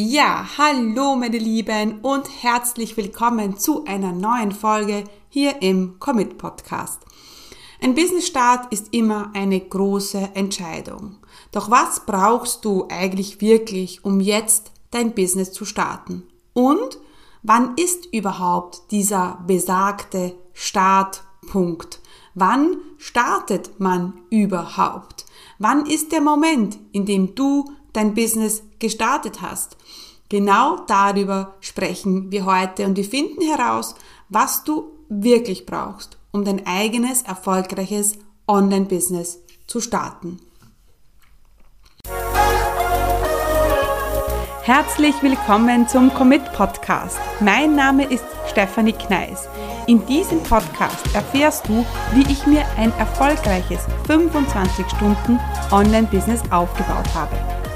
Ja, hallo meine Lieben und herzlich willkommen zu einer neuen Folge hier im Commit Podcast. Ein Businessstart ist immer eine große Entscheidung. Doch was brauchst du eigentlich wirklich, um jetzt dein Business zu starten? Und wann ist überhaupt dieser besagte Startpunkt? Wann startet man überhaupt? Wann ist der Moment, in dem du dein Business gestartet hast? Genau darüber sprechen wir heute und wir finden heraus, was du wirklich brauchst, um dein eigenes erfolgreiches Online-Business zu starten. Herzlich willkommen zum Commit Podcast. Mein Name ist Stefanie Kneis. In diesem Podcast erfährst du, wie ich mir ein erfolgreiches 25 Stunden Online-Business aufgebaut habe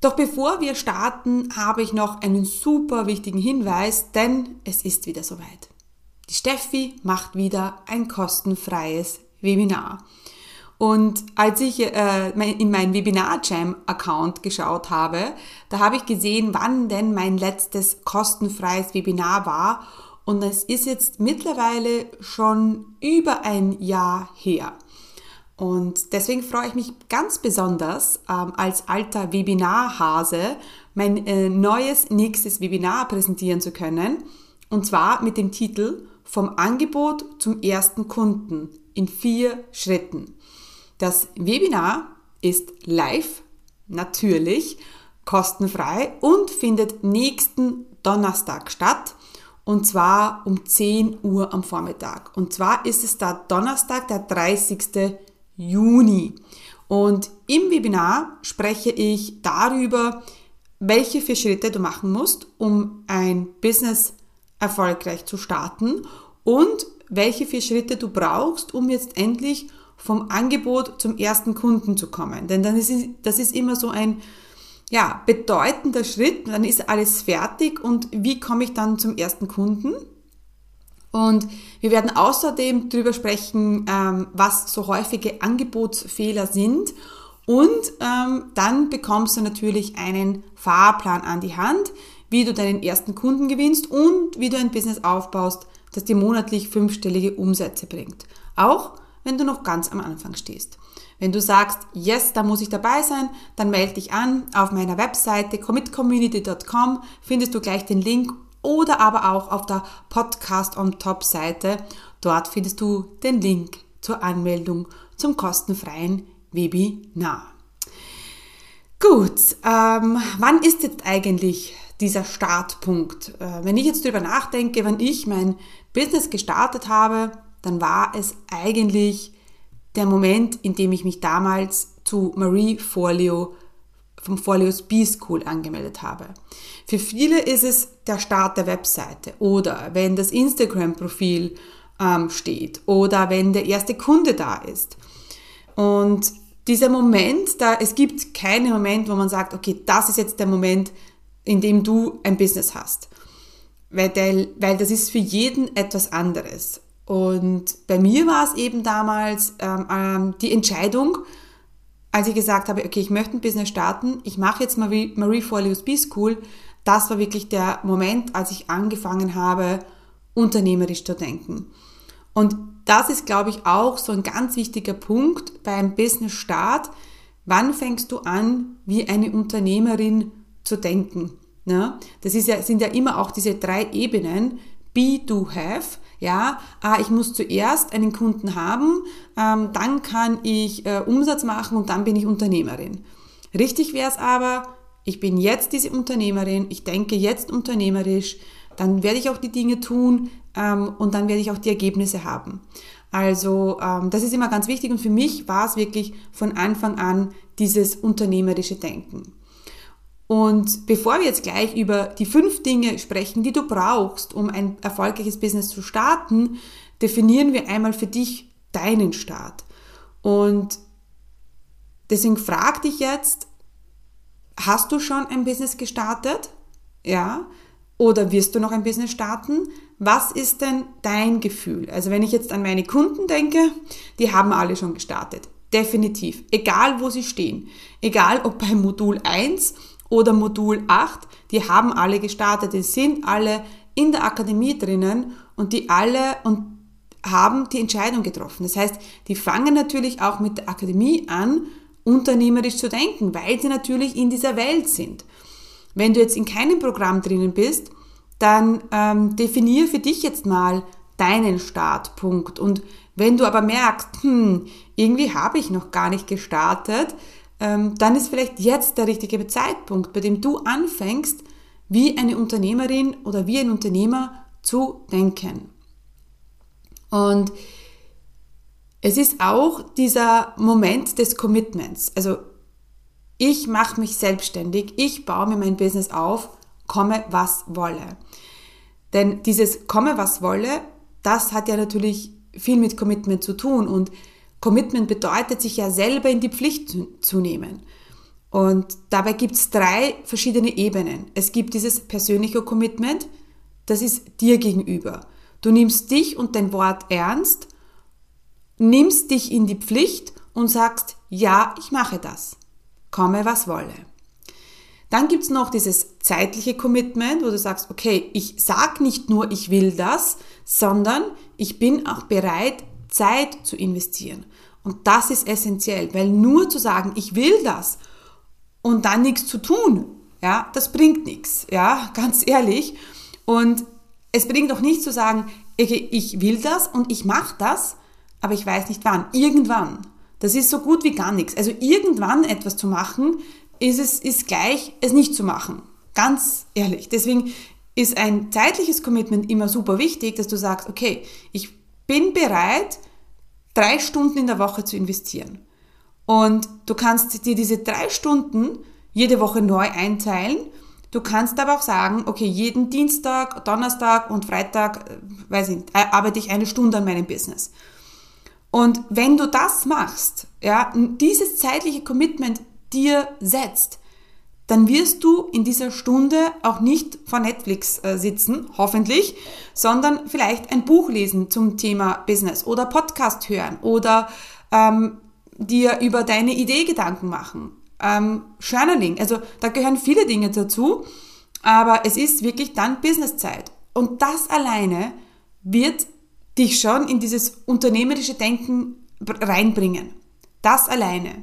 Doch bevor wir starten, habe ich noch einen super wichtigen Hinweis, denn es ist wieder soweit. Die Steffi macht wieder ein kostenfreies Webinar. Und als ich äh, in meinen Webinar-Jam-Account geschaut habe, da habe ich gesehen, wann denn mein letztes kostenfreies Webinar war. Und es ist jetzt mittlerweile schon über ein Jahr her. Und deswegen freue ich mich ganz besonders, ähm, als alter Webinarhase mein äh, neues nächstes Webinar präsentieren zu können. Und zwar mit dem Titel vom Angebot zum ersten Kunden in vier Schritten. Das Webinar ist live, natürlich, kostenfrei und findet nächsten Donnerstag statt. Und zwar um 10 Uhr am Vormittag. Und zwar ist es der Donnerstag, der 30. Juni. Und im Webinar spreche ich darüber, welche vier Schritte du machen musst, um ein Business erfolgreich zu starten und welche vier Schritte du brauchst, um jetzt endlich vom Angebot zum ersten Kunden zu kommen. Denn dann ist, das ist immer so ein ja, bedeutender Schritt, dann ist alles fertig und wie komme ich dann zum ersten Kunden? Und wir werden außerdem darüber sprechen, ähm, was so häufige Angebotsfehler sind. Und ähm, dann bekommst du natürlich einen Fahrplan an die Hand, wie du deinen ersten Kunden gewinnst und wie du ein Business aufbaust, das dir monatlich fünfstellige Umsätze bringt. Auch wenn du noch ganz am Anfang stehst. Wenn du sagst, yes, da muss ich dabei sein, dann melde dich an. Auf meiner Webseite commitcommunity.com findest du gleich den Link oder aber auch auf der Podcast on Top Seite. Dort findest du den Link zur Anmeldung zum kostenfreien Webinar. Gut, ähm, wann ist jetzt eigentlich dieser Startpunkt? Äh, wenn ich jetzt darüber nachdenke, wann ich mein Business gestartet habe, dann war es eigentlich der Moment, in dem ich mich damals zu Marie Folio vom Folios B-School angemeldet habe. Für viele ist es der Start der Webseite oder wenn das Instagram-Profil ähm, steht oder wenn der erste Kunde da ist. Und dieser Moment, da es gibt keinen Moment, wo man sagt, okay, das ist jetzt der Moment, in dem du ein Business hast weil, der, weil das ist für jeden etwas anderes. Und bei mir war es eben damals ähm, ähm, die Entscheidung, als ich gesagt habe, okay, ich möchte ein Business starten, ich mache jetzt Marie, Marie Forleo's B-School, das war wirklich der Moment, als ich angefangen habe, unternehmerisch zu denken. Und das ist, glaube ich, auch so ein ganz wichtiger Punkt beim Business-Start. Wann fängst du an, wie eine Unternehmerin zu denken? Ja, das ist ja, sind ja immer auch diese drei Ebenen. Be, do, have. Ja, ah, ich muss zuerst einen Kunden haben, ähm, dann kann ich äh, Umsatz machen und dann bin ich Unternehmerin. Richtig wäre es aber, ich bin jetzt diese Unternehmerin, ich denke jetzt unternehmerisch, dann werde ich auch die Dinge tun ähm, und dann werde ich auch die Ergebnisse haben. Also ähm, das ist immer ganz wichtig und für mich war es wirklich von Anfang an dieses unternehmerische Denken. Und bevor wir jetzt gleich über die fünf Dinge sprechen, die du brauchst, um ein erfolgreiches Business zu starten, definieren wir einmal für dich deinen Start. Und deswegen frag dich jetzt, hast du schon ein Business gestartet? Ja. Oder wirst du noch ein Business starten? Was ist denn dein Gefühl? Also wenn ich jetzt an meine Kunden denke, die haben alle schon gestartet. Definitiv. Egal wo sie stehen. Egal ob bei Modul 1 oder Modul 8, die haben alle gestartet. Die sind alle in der Akademie drinnen und die alle und haben die Entscheidung getroffen. Das heißt, die fangen natürlich auch mit der Akademie an, unternehmerisch zu denken, weil sie natürlich in dieser Welt sind. Wenn du jetzt in keinem Programm drinnen bist, dann ähm, definier für dich jetzt mal deinen Startpunkt. Und wenn du aber merkst, hm, irgendwie habe ich noch gar nicht gestartet, dann ist vielleicht jetzt der richtige Zeitpunkt, bei dem du anfängst, wie eine Unternehmerin oder wie ein Unternehmer zu denken. Und es ist auch dieser Moment des Commitments. Also ich mache mich selbstständig, ich baue mir mein Business auf, komme was wolle. Denn dieses komme was wolle, das hat ja natürlich viel mit Commitment zu tun und Commitment bedeutet, sich ja selber in die Pflicht zu nehmen. Und dabei gibt es drei verschiedene Ebenen. Es gibt dieses persönliche Commitment, das ist dir gegenüber. Du nimmst dich und dein Wort ernst, nimmst dich in die Pflicht und sagst, ja, ich mache das komme was wolle. Dann gibt es noch dieses zeitliche Commitment, wo du sagst, okay, ich sag nicht nur, ich will das, sondern ich bin auch bereit, Zeit zu investieren. Und das ist essentiell, weil nur zu sagen, ich will das und dann nichts zu tun, ja, das bringt nichts, ja, ganz ehrlich. Und es bringt auch nicht zu sagen, okay, ich will das und ich mache das, aber ich weiß nicht wann. Irgendwann. Das ist so gut wie gar nichts. Also irgendwann etwas zu machen, ist es ist gleich, es nicht zu machen. Ganz ehrlich. Deswegen ist ein zeitliches Commitment immer super wichtig, dass du sagst, okay, ich bin bereit, drei Stunden in der Woche zu investieren. Und du kannst dir diese drei Stunden jede Woche neu einteilen. Du kannst aber auch sagen, okay, jeden Dienstag, Donnerstag und Freitag, äh, weiß ich nicht, arbeite ich eine Stunde an meinem Business. Und wenn du das machst, ja, dieses zeitliche Commitment dir setzt, dann wirst du in dieser Stunde auch nicht vor Netflix äh, sitzen, hoffentlich, sondern vielleicht ein Buch lesen zum Thema Business oder Podcast hören oder ähm, dir über deine Idee Gedanken machen. Ähm, Journaling, also da gehören viele Dinge dazu, aber es ist wirklich dann Businesszeit. Und das alleine wird dich schon in dieses unternehmerische Denken reinbringen. Das alleine.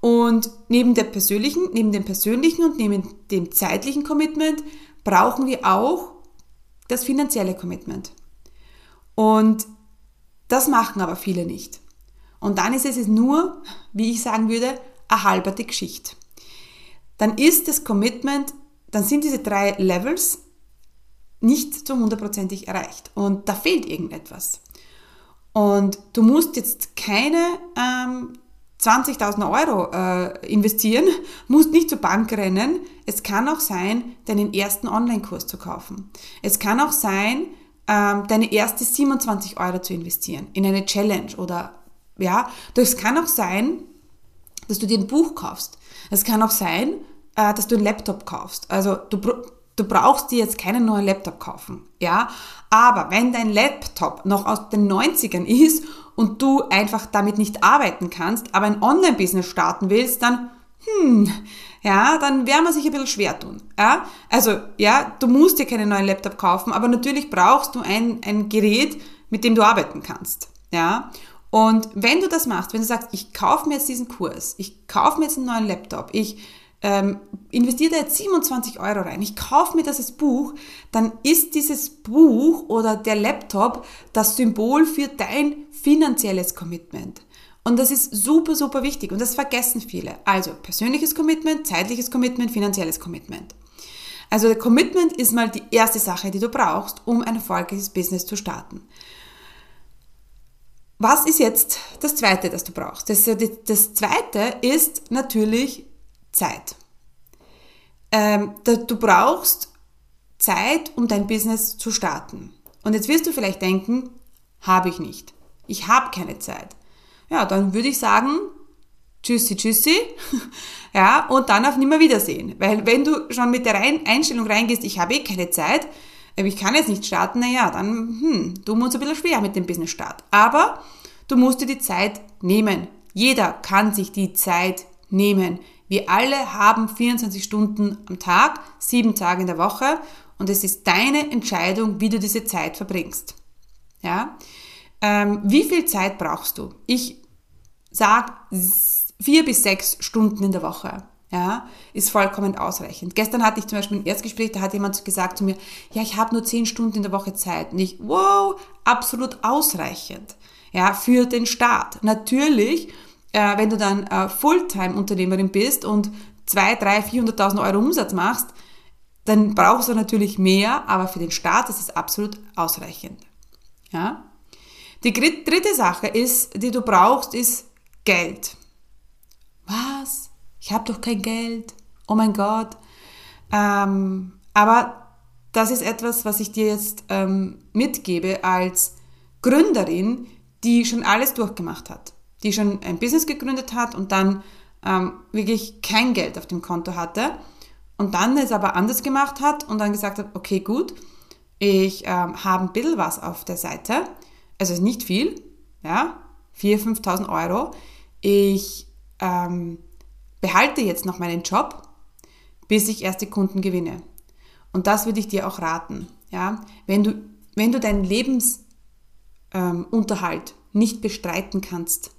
Und neben der persönlichen, neben dem persönlichen und neben dem zeitlichen Commitment brauchen wir auch das finanzielle Commitment. Und das machen aber viele nicht. Und dann ist es nur, wie ich sagen würde, eine halberte Geschichte. Dann ist das Commitment, dann sind diese drei Levels nicht zu hundertprozentig erreicht. Und da fehlt irgendetwas. Und du musst jetzt keine ähm, 20.000 Euro äh, investieren, musst nicht zur Bank rennen. Es kann auch sein, deinen ersten Online-Kurs zu kaufen. Es kann auch sein, ähm, deine erste 27 Euro zu investieren in eine Challenge oder ja, das kann auch sein, dass du dir ein Buch kaufst. Es kann auch sein, äh, dass du einen Laptop kaufst. Also du Du brauchst dir jetzt keinen neuen Laptop kaufen, ja? Aber wenn dein Laptop noch aus den 90ern ist und du einfach damit nicht arbeiten kannst, aber ein Online-Business starten willst, dann, hm, ja, dann werden wir sich ein bisschen schwer tun, ja? Also, ja, du musst dir keinen neuen Laptop kaufen, aber natürlich brauchst du ein, ein Gerät, mit dem du arbeiten kannst, ja? Und wenn du das machst, wenn du sagst, ich kaufe mir jetzt diesen Kurs, ich kaufe mir jetzt einen neuen Laptop, ich ähm, investiere jetzt 27 Euro rein, ich kaufe mir dieses Buch, dann ist dieses Buch oder der Laptop das Symbol für dein finanzielles Commitment. Und das ist super, super wichtig und das vergessen viele. Also persönliches Commitment, zeitliches Commitment, finanzielles Commitment. Also der Commitment ist mal die erste Sache, die du brauchst, um ein erfolgreiches Business zu starten. Was ist jetzt das Zweite, das du brauchst? Das, das Zweite ist natürlich Zeit. ähm, du brauchst Zeit, um dein Business zu starten. Und jetzt wirst du vielleicht denken, habe ich nicht. Ich habe keine Zeit. Ja, dann würde ich sagen, tschüssi, tschüssi. ja, und dann auf Nimmerwiedersehen. Weil wenn du schon mit der Einstellung reingehst, ich habe eh keine Zeit, äh, ich kann jetzt nicht starten, naja, dann hm, tun wir uns ein bisschen schwer mit dem Business-Start. Aber du musst dir die Zeit nehmen. Jeder kann sich die Zeit nehmen. Wir alle haben 24 Stunden am Tag, sieben Tage in der Woche und es ist deine Entscheidung, wie du diese Zeit verbringst. Ja? Ähm, wie viel Zeit brauchst du? Ich sag vier bis sechs Stunden in der Woche. Ja, ist vollkommen ausreichend. Gestern hatte ich zum Beispiel ein Erstgespräch, da hat jemand gesagt zu mir, ja, ich habe nur zehn Stunden in der Woche Zeit. Und ich, wow, absolut ausreichend. Ja, für den Start. Natürlich, äh, wenn du dann äh, Fulltime-Unternehmerin bist und zwei, drei, 400.000 Euro Umsatz machst, dann brauchst du natürlich mehr, aber für den Start ist es absolut ausreichend. Ja? Die dritte Sache ist, die du brauchst, ist Geld. Was? Ich habe doch kein Geld. Oh mein Gott. Ähm, aber das ist etwas, was ich dir jetzt ähm, mitgebe als Gründerin, die schon alles durchgemacht hat, die schon ein Business gegründet hat und dann ähm, wirklich kein Geld auf dem Konto hatte und dann es aber anders gemacht hat und dann gesagt hat, okay, gut, ich ähm, habe ein bisschen was auf der Seite, also nicht viel, ja, 4.000, 5.000 Euro. Ich ähm, behalte jetzt noch meinen Job, bis ich erste Kunden gewinne. Und das würde ich dir auch raten. Ja? Wenn, du, wenn du deinen Lebensunterhalt ähm, nicht bestreiten kannst,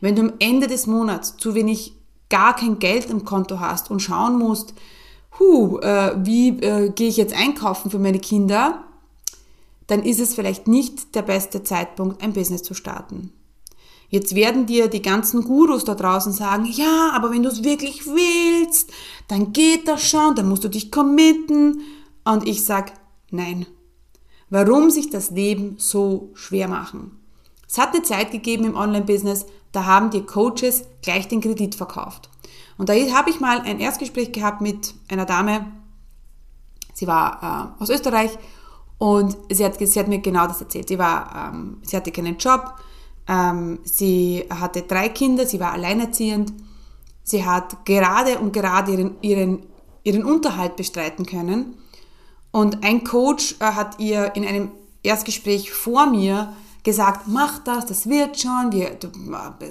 wenn du am Ende des Monats zu wenig, gar kein Geld im Konto hast und schauen musst, hu, äh, wie äh, gehe ich jetzt einkaufen für meine Kinder, dann ist es vielleicht nicht der beste Zeitpunkt, ein Business zu starten. Jetzt werden dir die ganzen Gurus da draußen sagen, ja, aber wenn du es wirklich willst, dann geht das schon, dann musst du dich committen. Und ich sag, nein. Warum sich das Leben so schwer machen? Es hat eine Zeit gegeben im Online-Business, da haben dir Coaches gleich den Kredit verkauft. Und da habe ich mal ein Erstgespräch gehabt mit einer Dame, sie war äh, aus Österreich und sie hat, sie hat mir genau das erzählt. Sie, war, ähm, sie hatte keinen Job, ähm, sie hatte drei Kinder, sie war alleinerziehend, sie hat gerade und gerade ihren, ihren, ihren Unterhalt bestreiten können. Und ein Coach äh, hat ihr in einem Erstgespräch vor mir gesagt, mach das, das wird schon, wir, du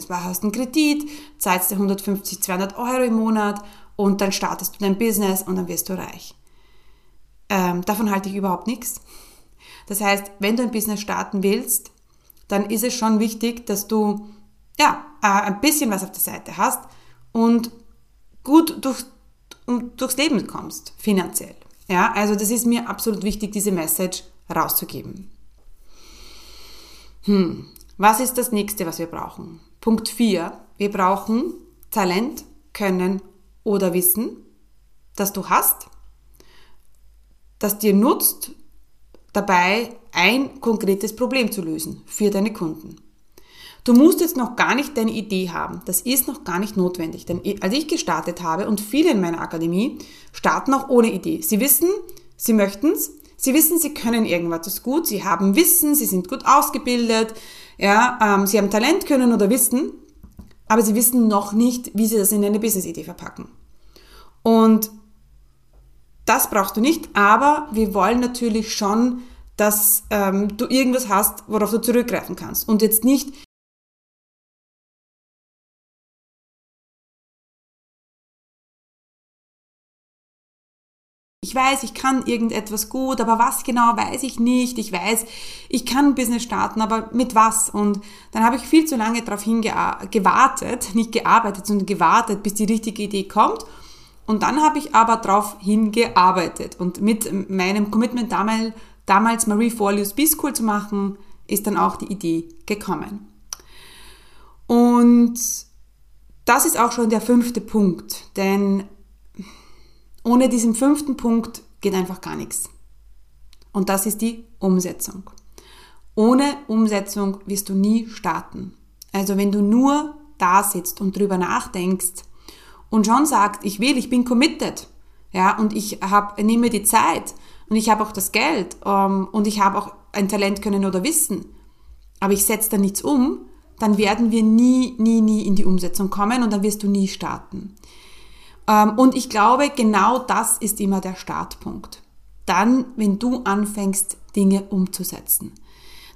hast einen Kredit, zahlst dir 150, 200 Euro im Monat und dann startest du dein Business und dann wirst du reich. Ähm, davon halte ich überhaupt nichts. Das heißt, wenn du ein Business starten willst, dann ist es schon wichtig, dass du ja, äh, ein bisschen was auf der Seite hast und gut durch, um, durchs Leben kommst, finanziell. Ja, also das ist mir absolut wichtig, diese Message rauszugeben. Hm, was ist das nächste, was wir brauchen? Punkt 4. Wir brauchen Talent, Können oder Wissen, das du hast, das dir nutzt, dabei ein konkretes Problem zu lösen für deine Kunden. Du musst jetzt noch gar nicht deine Idee haben. Das ist noch gar nicht notwendig. Denn als ich gestartet habe und viele in meiner Akademie starten auch ohne Idee. Sie wissen, sie möchten es, Sie wissen, sie können irgendwas gut, sie haben Wissen, sie sind gut ausgebildet, ja, ähm, sie haben Talent, können oder Wissen, aber sie wissen noch nicht, wie sie das in eine Business-Idee verpacken. Und das brauchst du nicht, aber wir wollen natürlich schon, dass ähm, du irgendwas hast, worauf du zurückgreifen kannst. Und jetzt nicht Ich weiß, ich kann irgendetwas gut, aber was genau weiß ich nicht. Ich weiß, ich kann ein Business starten, aber mit was? Und dann habe ich viel zu lange darauf hingewartet, nicht gearbeitet, sondern gewartet, bis die richtige Idee kommt. Und dann habe ich aber darauf hingearbeitet. Und mit meinem Commitment damals, damals Marie Forleus B-School zu machen, ist dann auch die Idee gekommen. Und das ist auch schon der fünfte Punkt, denn ohne diesen fünften Punkt geht einfach gar nichts. Und das ist die Umsetzung. Ohne Umsetzung wirst du nie starten. Also wenn du nur da sitzt und drüber nachdenkst und schon sagst, ich will, ich bin committed, Ja, und ich habe, nehme die Zeit und ich habe auch das Geld ähm, und ich habe auch ein Talent können oder Wissen. Aber ich setze da nichts um, dann werden wir nie, nie, nie in die Umsetzung kommen und dann wirst du nie starten. Ähm, und ich glaube, genau das ist immer der Startpunkt. Dann, wenn du anfängst, Dinge umzusetzen.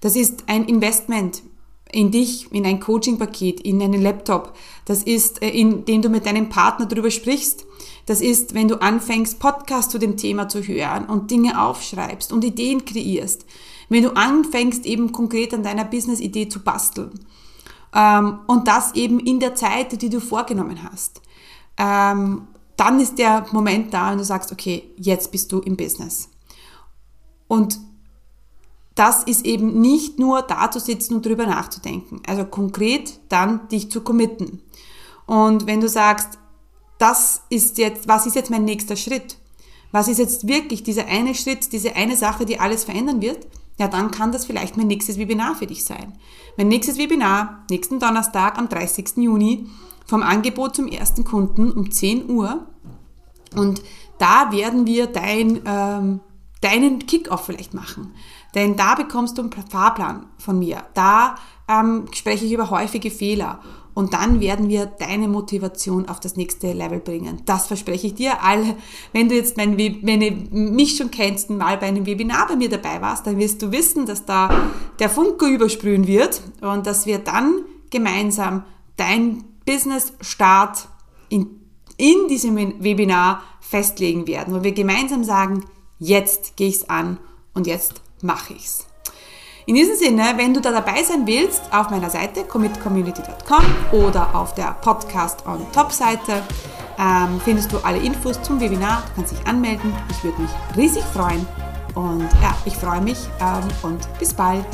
Das ist ein Investment in dich, in ein Coaching-Paket, in einen Laptop. Das ist, äh, in dem du mit deinem Partner darüber sprichst. Das ist, wenn du anfängst, Podcasts zu dem Thema zu hören und Dinge aufschreibst und Ideen kreierst. Wenn du anfängst, eben konkret an deiner Business-Idee zu basteln. Ähm, und das eben in der Zeit, die du vorgenommen hast. Ähm, dann ist der Moment da und du sagst, okay, jetzt bist du im Business. Und das ist eben nicht nur da zu sitzen und drüber nachzudenken. Also konkret dann dich zu committen. Und wenn du sagst, das ist jetzt, was ist jetzt mein nächster Schritt? Was ist jetzt wirklich dieser eine Schritt, diese eine Sache, die alles verändern wird? Ja, dann kann das vielleicht mein nächstes Webinar für dich sein. Mein nächstes Webinar, nächsten Donnerstag am 30. Juni, vom Angebot zum ersten Kunden um 10 Uhr. Und da werden wir dein, ähm, deinen Kickoff vielleicht machen. Denn da bekommst du einen Fahrplan von mir. Da ähm, spreche ich über häufige Fehler. Und dann werden wir deine Motivation auf das nächste Level bringen. Das verspreche ich dir. Alle, wenn du jetzt mein, wenn du mich schon kennst, mal bei einem Webinar bei mir dabei warst, dann wirst du wissen, dass da der Funke übersprühen wird und dass wir dann gemeinsam dein Business-Start in, in diesem Webinar festlegen werden, wo wir gemeinsam sagen, jetzt gehe ich es an und jetzt mache ich's. In diesem Sinne, wenn du da dabei sein willst, auf meiner Seite commitcommunity.com oder auf der Podcast on Top Seite ähm, findest du alle Infos zum Webinar. Du kannst dich anmelden. Ich würde mich riesig freuen. Und ja, ich freue mich ähm, und bis bald.